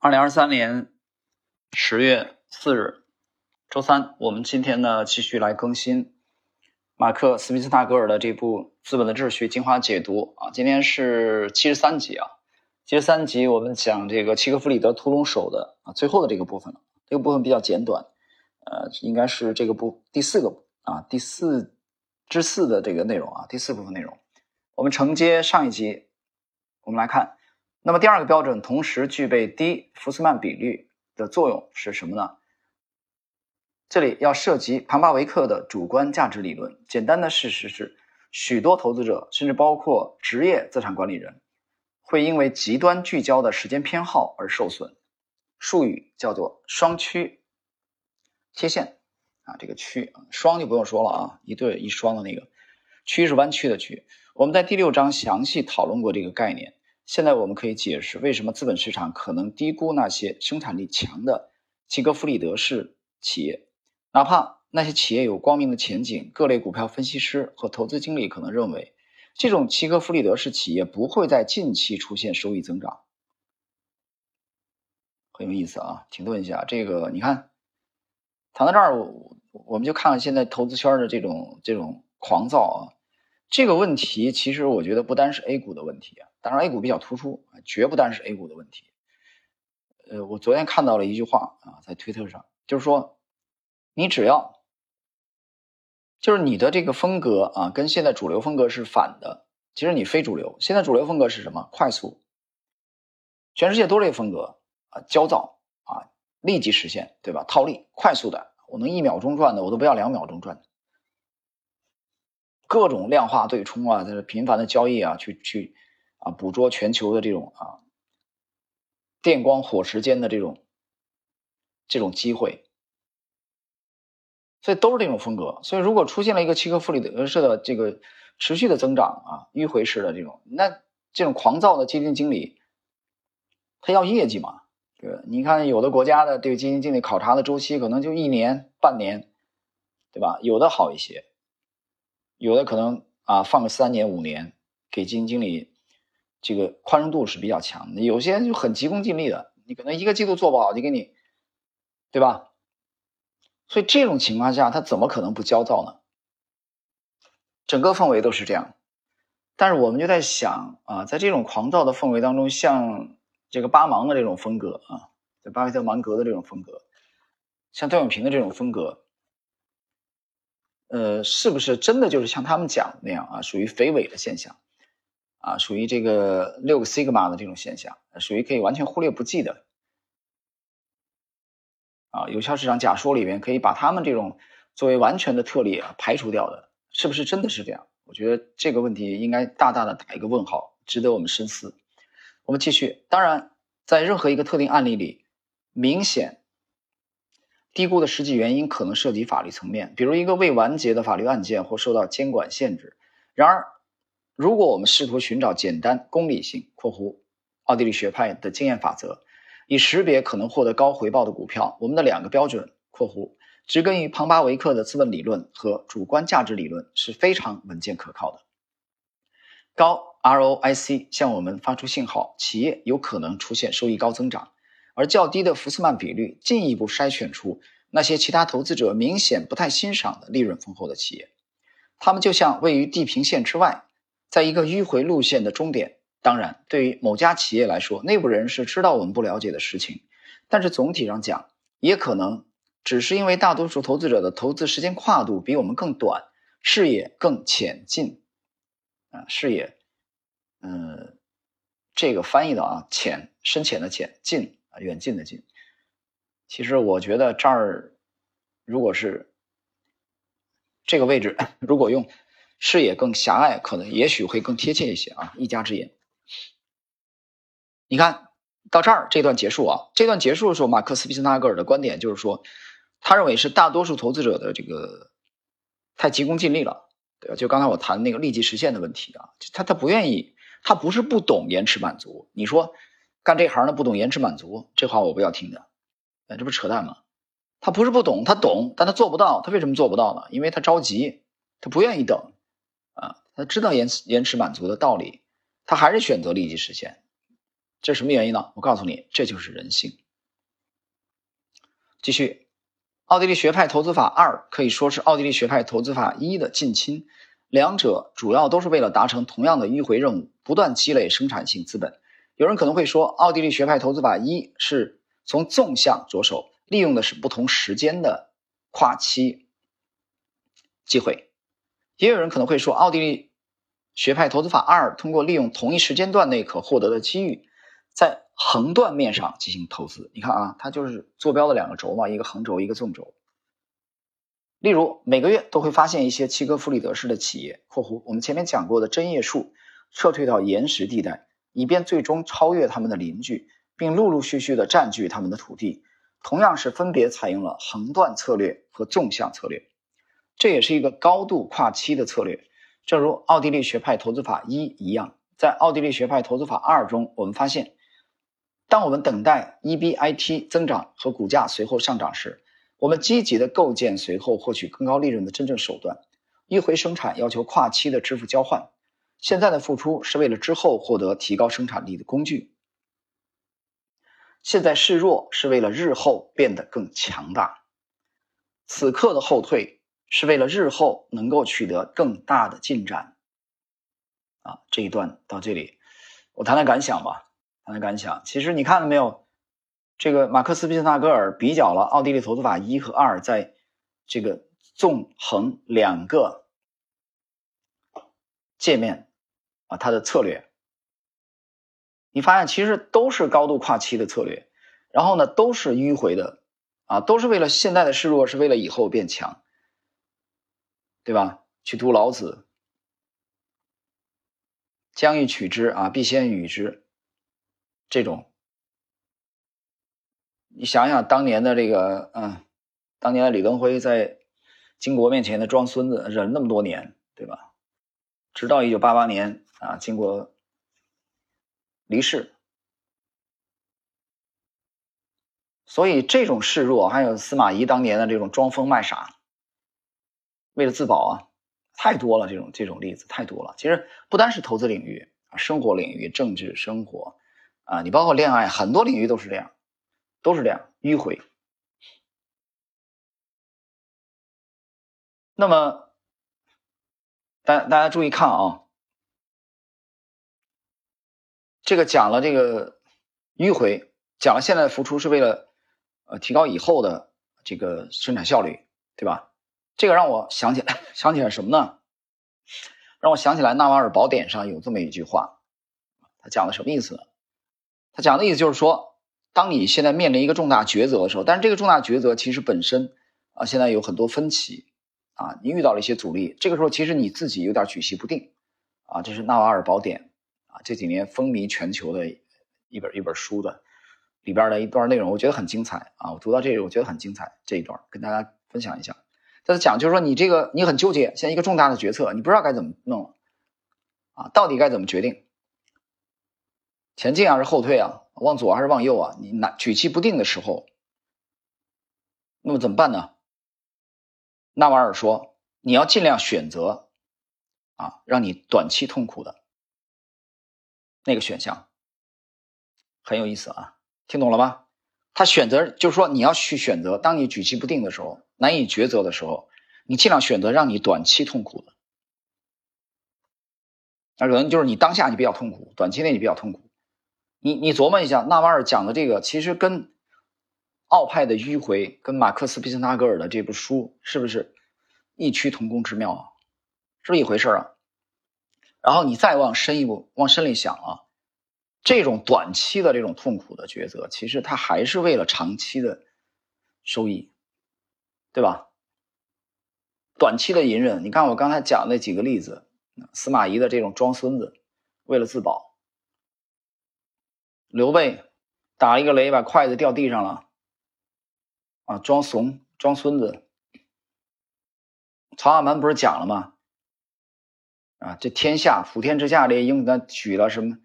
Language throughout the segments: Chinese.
二零二三年十月四日，周三，我们今天呢继续来更新马克·斯密斯纳格尔的这部《资本的秩序》精华解读啊。今天是七十三集啊，七十三集我们讲这个契诃弗里德屠龙手的啊最后的这个部分了。这个部分比较简短，呃，应该是这个部第四个啊第四之四的这个内容啊第四部分内容。我们承接上一集，我们来看。那么第二个标准，同时具备低福斯曼比率的作用是什么呢？这里要涉及庞巴维克的主观价值理论。简单的事实是，许多投资者，甚至包括职业资产管理人，会因为极端聚焦的时间偏好而受损。术语叫做双曲切线啊，这个曲双就不用说了啊，一对一双的那个曲是弯曲的曲。我们在第六章详细讨论过这个概念。现在我们可以解释为什么资本市场可能低估那些生产力强的契格弗里德式企业，哪怕那些企业有光明的前景。各类股票分析师和投资经理可能认为，这种契格弗里德式企业不会在近期出现收益增长。很有意思啊，停顿一下，这个你看，谈到这儿，我我们就看看现在投资圈的这种这种狂躁啊。这个问题其实我觉得不单是 A 股的问题啊，当然 A 股比较突出，绝不单是 A 股的问题。呃，我昨天看到了一句话啊，在推特上，就是说，你只要，就是你的这个风格啊，跟现在主流风格是反的。其实你非主流，现在主流风格是什么？快速，全世界都这风格啊，焦躁啊，立即实现，对吧？套利，快速的，我能一秒钟赚的，我都不要两秒钟赚的。各种量化对冲啊，在这频繁的交易啊，去去啊，捕捉全球的这种啊电光火石间的这种这种机会，所以都是这种风格。所以如果出现了一个契诃夫里德式的这个持续的增长啊，迂回式的这种，那这种狂躁的基金经理，他要业绩嘛？对？你看有的国家的对基金经理考察的周期可能就一年半年，对吧？有的好一些。有的可能啊，放个三年五年，给基金经理这个宽容度是比较强的。有些人就很急功近利的，你可能一个季度做不好就给你，对吧？所以这种情况下，他怎么可能不焦躁呢？整个氛围都是这样。但是我们就在想啊，在这种狂躁的氛围当中，像这个巴芒的这种风格啊，在巴菲特芒格的这种风格，像段永平的这种风格。呃，是不是真的就是像他们讲的那样啊？属于肥尾的现象，啊，属于这个六个 sigma 的这种现象，属于可以完全忽略不计的，啊，有效市场假说里面可以把他们这种作为完全的特例啊排除掉的，是不是真的是这样？我觉得这个问题应该大大的打一个问号，值得我们深思。我们继续，当然，在任何一个特定案例里，明显。低估的实际原因可能涉及法律层面，比如一个未完结的法律案件或受到监管限制。然而，如果我们试图寻找简单、功利性（括弧奥地利学派的经验法则）以识别可能获得高回报的股票，我们的两个标准（括弧植根于庞巴维克的资本理论和主观价值理论）是非常稳健可靠的。高 ROIC 向我们发出信号，企业有可能出现收益高增长。而较低的福斯曼比率进一步筛选出那些其他投资者明显不太欣赏的利润丰厚的企业，他们就像位于地平线之外，在一个迂回路线的终点。当然，对于某家企业来说，内部人士知道我们不了解的事情，但是总体上讲，也可能只是因为大多数投资者的投资时间跨度比我们更短，视野更浅近。啊，视野，嗯，这个翻译的啊，浅深浅的浅，近。远近的近，其实我觉得这儿，如果是这个位置，如果用视野更狭隘，可能也许会更贴切一些啊。一家之言，你看到这儿这段结束啊，这段结束的时候，马克思·皮斯纳格尔的观点就是说，他认为是大多数投资者的这个太急功近利了，对吧？就刚才我谈那个立即实现的问题啊，他他不愿意，他不是不懂延迟满足，你说。干这行的不懂延迟满足，这话我不要听的，哎，这不扯淡吗？他不是不懂，他懂，但他做不到。他为什么做不到呢？因为他着急，他不愿意等，啊，他知道延迟延迟满足的道理，他还是选择立即实现。这什么原因呢？我告诉你，这就是人性。继续，奥地利学派投资法二可以说是奥地利学派投资法一的近亲，两者主要都是为了达成同样的迂回任务，不断积累生产性资本。有人可能会说，奥地利学派投资法一是从纵向着手，利用的是不同时间的跨期机会；也有人可能会说，奥地利学派投资法二通过利用同一时间段内可获得的机遇，在横断面上进行投资。你看啊，它就是坐标的两个轴嘛，一个横轴，一个纵轴。例如，每个月都会发现一些七哥弗里德式的企业（括弧我们前面讲过的针叶树）撤退到岩石地带。以便最终超越他们的邻居，并陆陆续续的占据他们的土地，同样是分别采用了横断策略和纵向策略，这也是一个高度跨期的策略。正如奥地利学派投资法一一样，在奥地利学派投资法二中，我们发现，当我们等待 EBIT 增长和股价随后上涨时，我们积极的构建随后获取更高利润的真正手段。迂回生产要求跨期的支付交换。现在的付出是为了之后获得提高生产力的工具。现在示弱是为了日后变得更强大。此刻的后退是为了日后能够取得更大的进展。啊，这一段到这里，我谈谈感想吧。谈谈感想。其实你看到没有？这个马克思·毕斯纳格尔比较了奥地利投资法一和二在这个纵横两个界面。啊，它的策略，你发现其实都是高度跨期的策略，然后呢，都是迂回的，啊，都是为了现在的示弱，是为了以后变强，对吧？去读老子，将欲取之啊，必先予之，这种，你想想当年的这个，嗯，当年的李登辉在金国面前的装孙子，忍那么多年，对吧？直到一九八八年。啊，经过离世，所以这种示弱，还有司马懿当年的这种装疯卖傻，为了自保啊，太多了。这种这种例子太多了。其实不单是投资领域啊，生活领域、政治生活啊，你包括恋爱，很多领域都是这样，都是这样迂回。那么，大大家注意看啊。这个讲了这个迂回，讲了现在的付出是为了呃提高以后的这个生产效率，对吧？这个让我想起来 想起来什么呢？让我想起来《纳瓦尔宝典》上有这么一句话，他讲的什么意思呢？他讲的意思就是说，当你现在面临一个重大抉择的时候，但是这个重大抉择其实本身啊现在有很多分歧啊，你遇到了一些阻力，这个时候其实你自己有点举棋不定啊。这是《纳瓦尔宝典》。这几年风靡全球的一本一本书的里边的一段内容，我觉得很精彩啊！我读到这里，我觉得很精彩。这一段跟大家分享一下。他讲就是说，你这个你很纠结，现在一个重大的决策，你不知道该怎么弄啊？到底该怎么决定？前进还是后退啊？往左还是往右啊？你拿举棋不定的时候，那么怎么办呢？纳瓦尔说，你要尽量选择啊，让你短期痛苦的。那个选项很有意思啊，听懂了吗？他选择就是说，你要去选择，当你举棋不定的时候，难以抉择的时候，你尽量选择让你短期痛苦的。那可能就是你当下你比较痛苦，短期内你比较痛苦。你你琢磨一下，纳瓦尔讲的这个，其实跟奥派的迂回，跟马克思·毕斯纳格尔的这部书，是不是异曲同工之妙啊？是不是一回事啊？然后你再往深一步，往深里想啊，这种短期的这种痛苦的抉择，其实它还是为了长期的收益，对吧？短期的隐忍，你看我刚才讲那几个例子，司马懿的这种装孙子，为了自保；刘备打了一个雷，把筷子掉地上了，啊，装怂装孙子；曹阿瞒不是讲了吗？啊，这天下普天之下这英雄他娶了什么？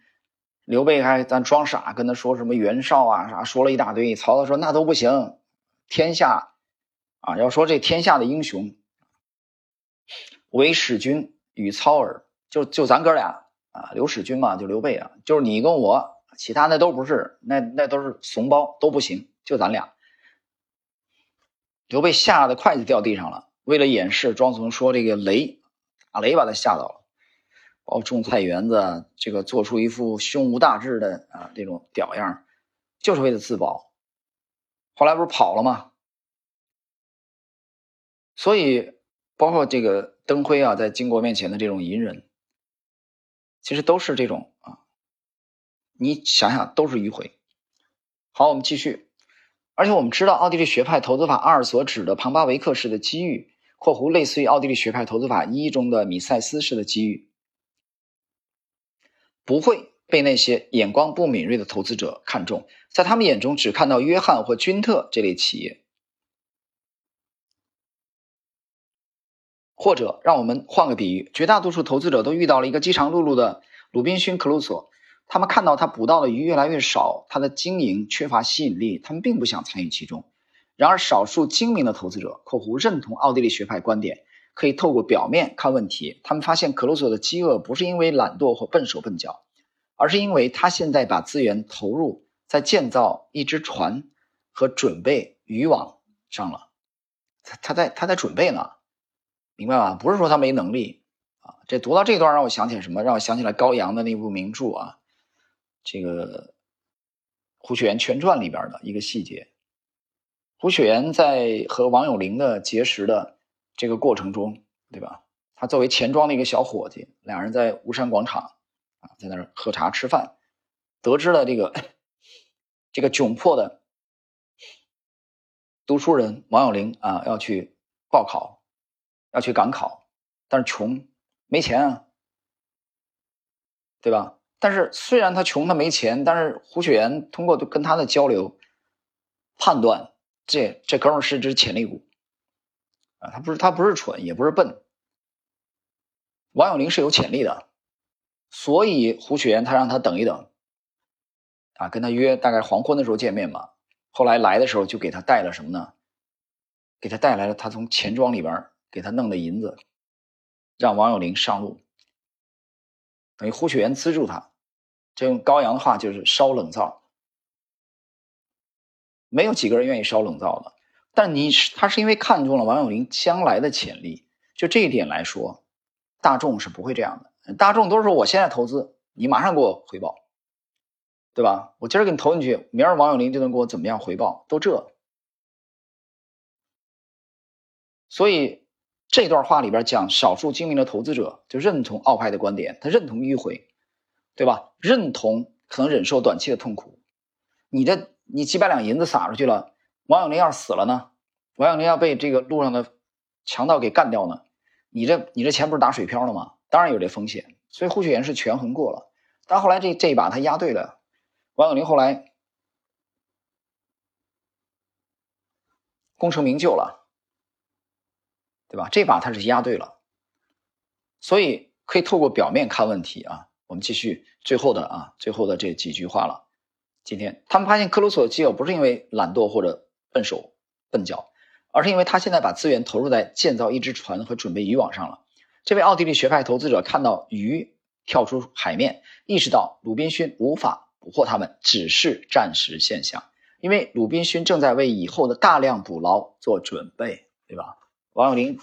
刘备还咱装傻，跟他说什么袁绍啊啥，说了一大堆。曹操说那都不行，天下啊，要说这天下的英雄，唯使君与操耳，就就咱哥俩啊，刘使君嘛，就刘备啊，就是你跟我其他那都不是，那那都是怂包，都不行，就咱俩。刘备吓得筷子掉地上了，为了掩饰，庄松说这个雷打雷把他吓到了，包括种菜园子，这个做出一副胸无大志的啊这种屌样，就是为了自保。后来不是跑了吗？所以包括这个灯辉啊，在金国面前的这种隐忍，其实都是这种啊，你想想都是迂回。好，我们继续。而且我们知道，奥地利学派投资法二所指的庞巴维克式的机遇（括弧类似于奥地利学派投资法一中的米塞斯式的机遇），不会被那些眼光不敏锐的投资者看中，在他们眼中只看到约翰或君特这类企业。或者，让我们换个比喻，绝大多数投资者都遇到了一个饥肠辘辘的鲁滨逊·克鲁索。他们看到他捕到的鱼越来越少，他的经营缺乏吸引力，他们并不想参与其中。然而，少数精明的投资者（括弧认同奥地利学派观点）可以透过表面看问题。他们发现克鲁索的饥饿不是因为懒惰或笨手笨脚，而是因为他现在把资源投入在建造一只船和准备渔网上了。他他在他在准备呢，明白吧？不是说他没能力啊。这读到这段让我想起什么？让我想起来高阳的那部名著啊。这个胡雪岩全传里边的一个细节，胡雪岩在和王有龄的结识的这个过程中，对吧？他作为钱庄的一个小伙计，两人在吴山广场啊，在那儿喝茶吃饭，得知了这个这个窘迫的读书人王有龄啊要去报考，要去赶考，但是穷没钱啊，对吧？但是虽然他穷，他没钱，但是胡雪岩通过跟他的交流，判断这这哥们是只潜力股，啊，他不是他不是蠢，也不是笨。王有龄是有潜力的，所以胡雪岩他让他等一等，啊，跟他约大概黄昏的时候见面嘛。后来来的时候就给他带了什么呢？给他带来了他从钱庄里边给他弄的银子，让王有龄上路，等于胡雪岩资助他。这用高阳的话就是烧冷灶，没有几个人愿意烧冷灶的。但你是他是因为看中了王永林将来的潜力，就这一点来说，大众是不会这样的。大众都是说我现在投资，你马上给我回报，对吧？我今儿给你投进去，明儿王永林就能给我怎么样回报？都这。所以这段话里边讲，少数精明的投资者就认同奥派的观点，他认同迂回。对吧？认同可能忍受短期的痛苦，你这你几百两银子撒出去了，王永林要是死了呢？王永林要被这个路上的强盗给干掉呢？你这你这钱不是打水漂了吗？当然有这风险，所以胡雪岩是权衡过了，但后来这这一把他押对了，王永林后来功成名就了，对吧？这把他是押对了，所以可以透过表面看问题啊。我们继续最后的啊，最后的这几句话了。今天他们发现克鲁索基友不是因为懒惰或者笨手笨脚，而是因为他现在把资源投入在建造一只船和准备渔网上了。这位奥地利学派投资者看到鱼跳出海面，意识到鲁滨逊无法捕获他们，只是暂时现象，因为鲁滨逊正在为以后的大量捕捞做准备，对吧？王永林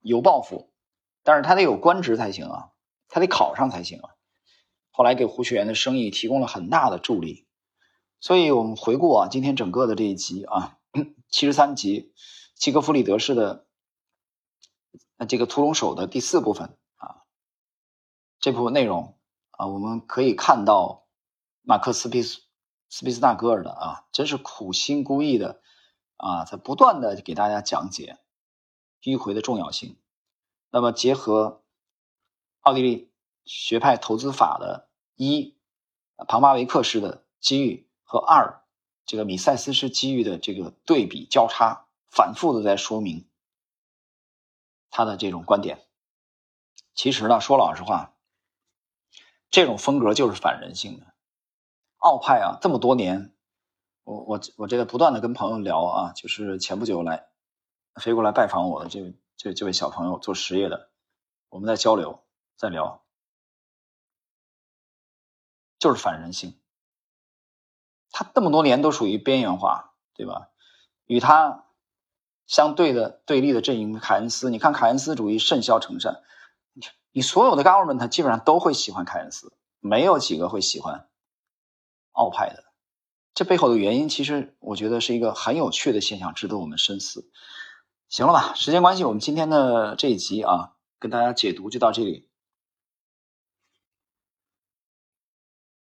有抱负，但是他得有官职才行啊。他得考上才行啊！后来给胡雪岩的生意提供了很大的助力，所以我们回顾啊，今天整个的这一集啊，七十三集，契格弗里德式的这个屠龙手的第四部分啊，这部分内容啊，我们可以看到马克思皮斯斯皮斯纳格尔的啊，真是苦心孤诣的啊，在不断的给大家讲解迂回的重要性。那么结合。奥地利学派投资法的一庞巴维克式的机遇和二这个米塞斯式机遇的这个对比交叉，反复的在说明他的这种观点。其实呢，说老实话，这种风格就是反人性的。奥派啊，这么多年，我我我这个不断的跟朋友聊啊，就是前不久来飞过来拜访我的这位这这位小朋友做实业的，我们在交流。在聊。就是反人性。这么多年都属于边缘化，对吧？与他相对的对立的阵营凯恩斯，你看凯恩斯主义甚嚣尘上，你所有的 government 基本上都会喜欢凯恩斯，没有几个会喜欢奥派的。这背后的原因，其实我觉得是一个很有趣的现象，值得我们深思。行了吧，时间关系，我们今天的这一集啊，跟大家解读就到这里。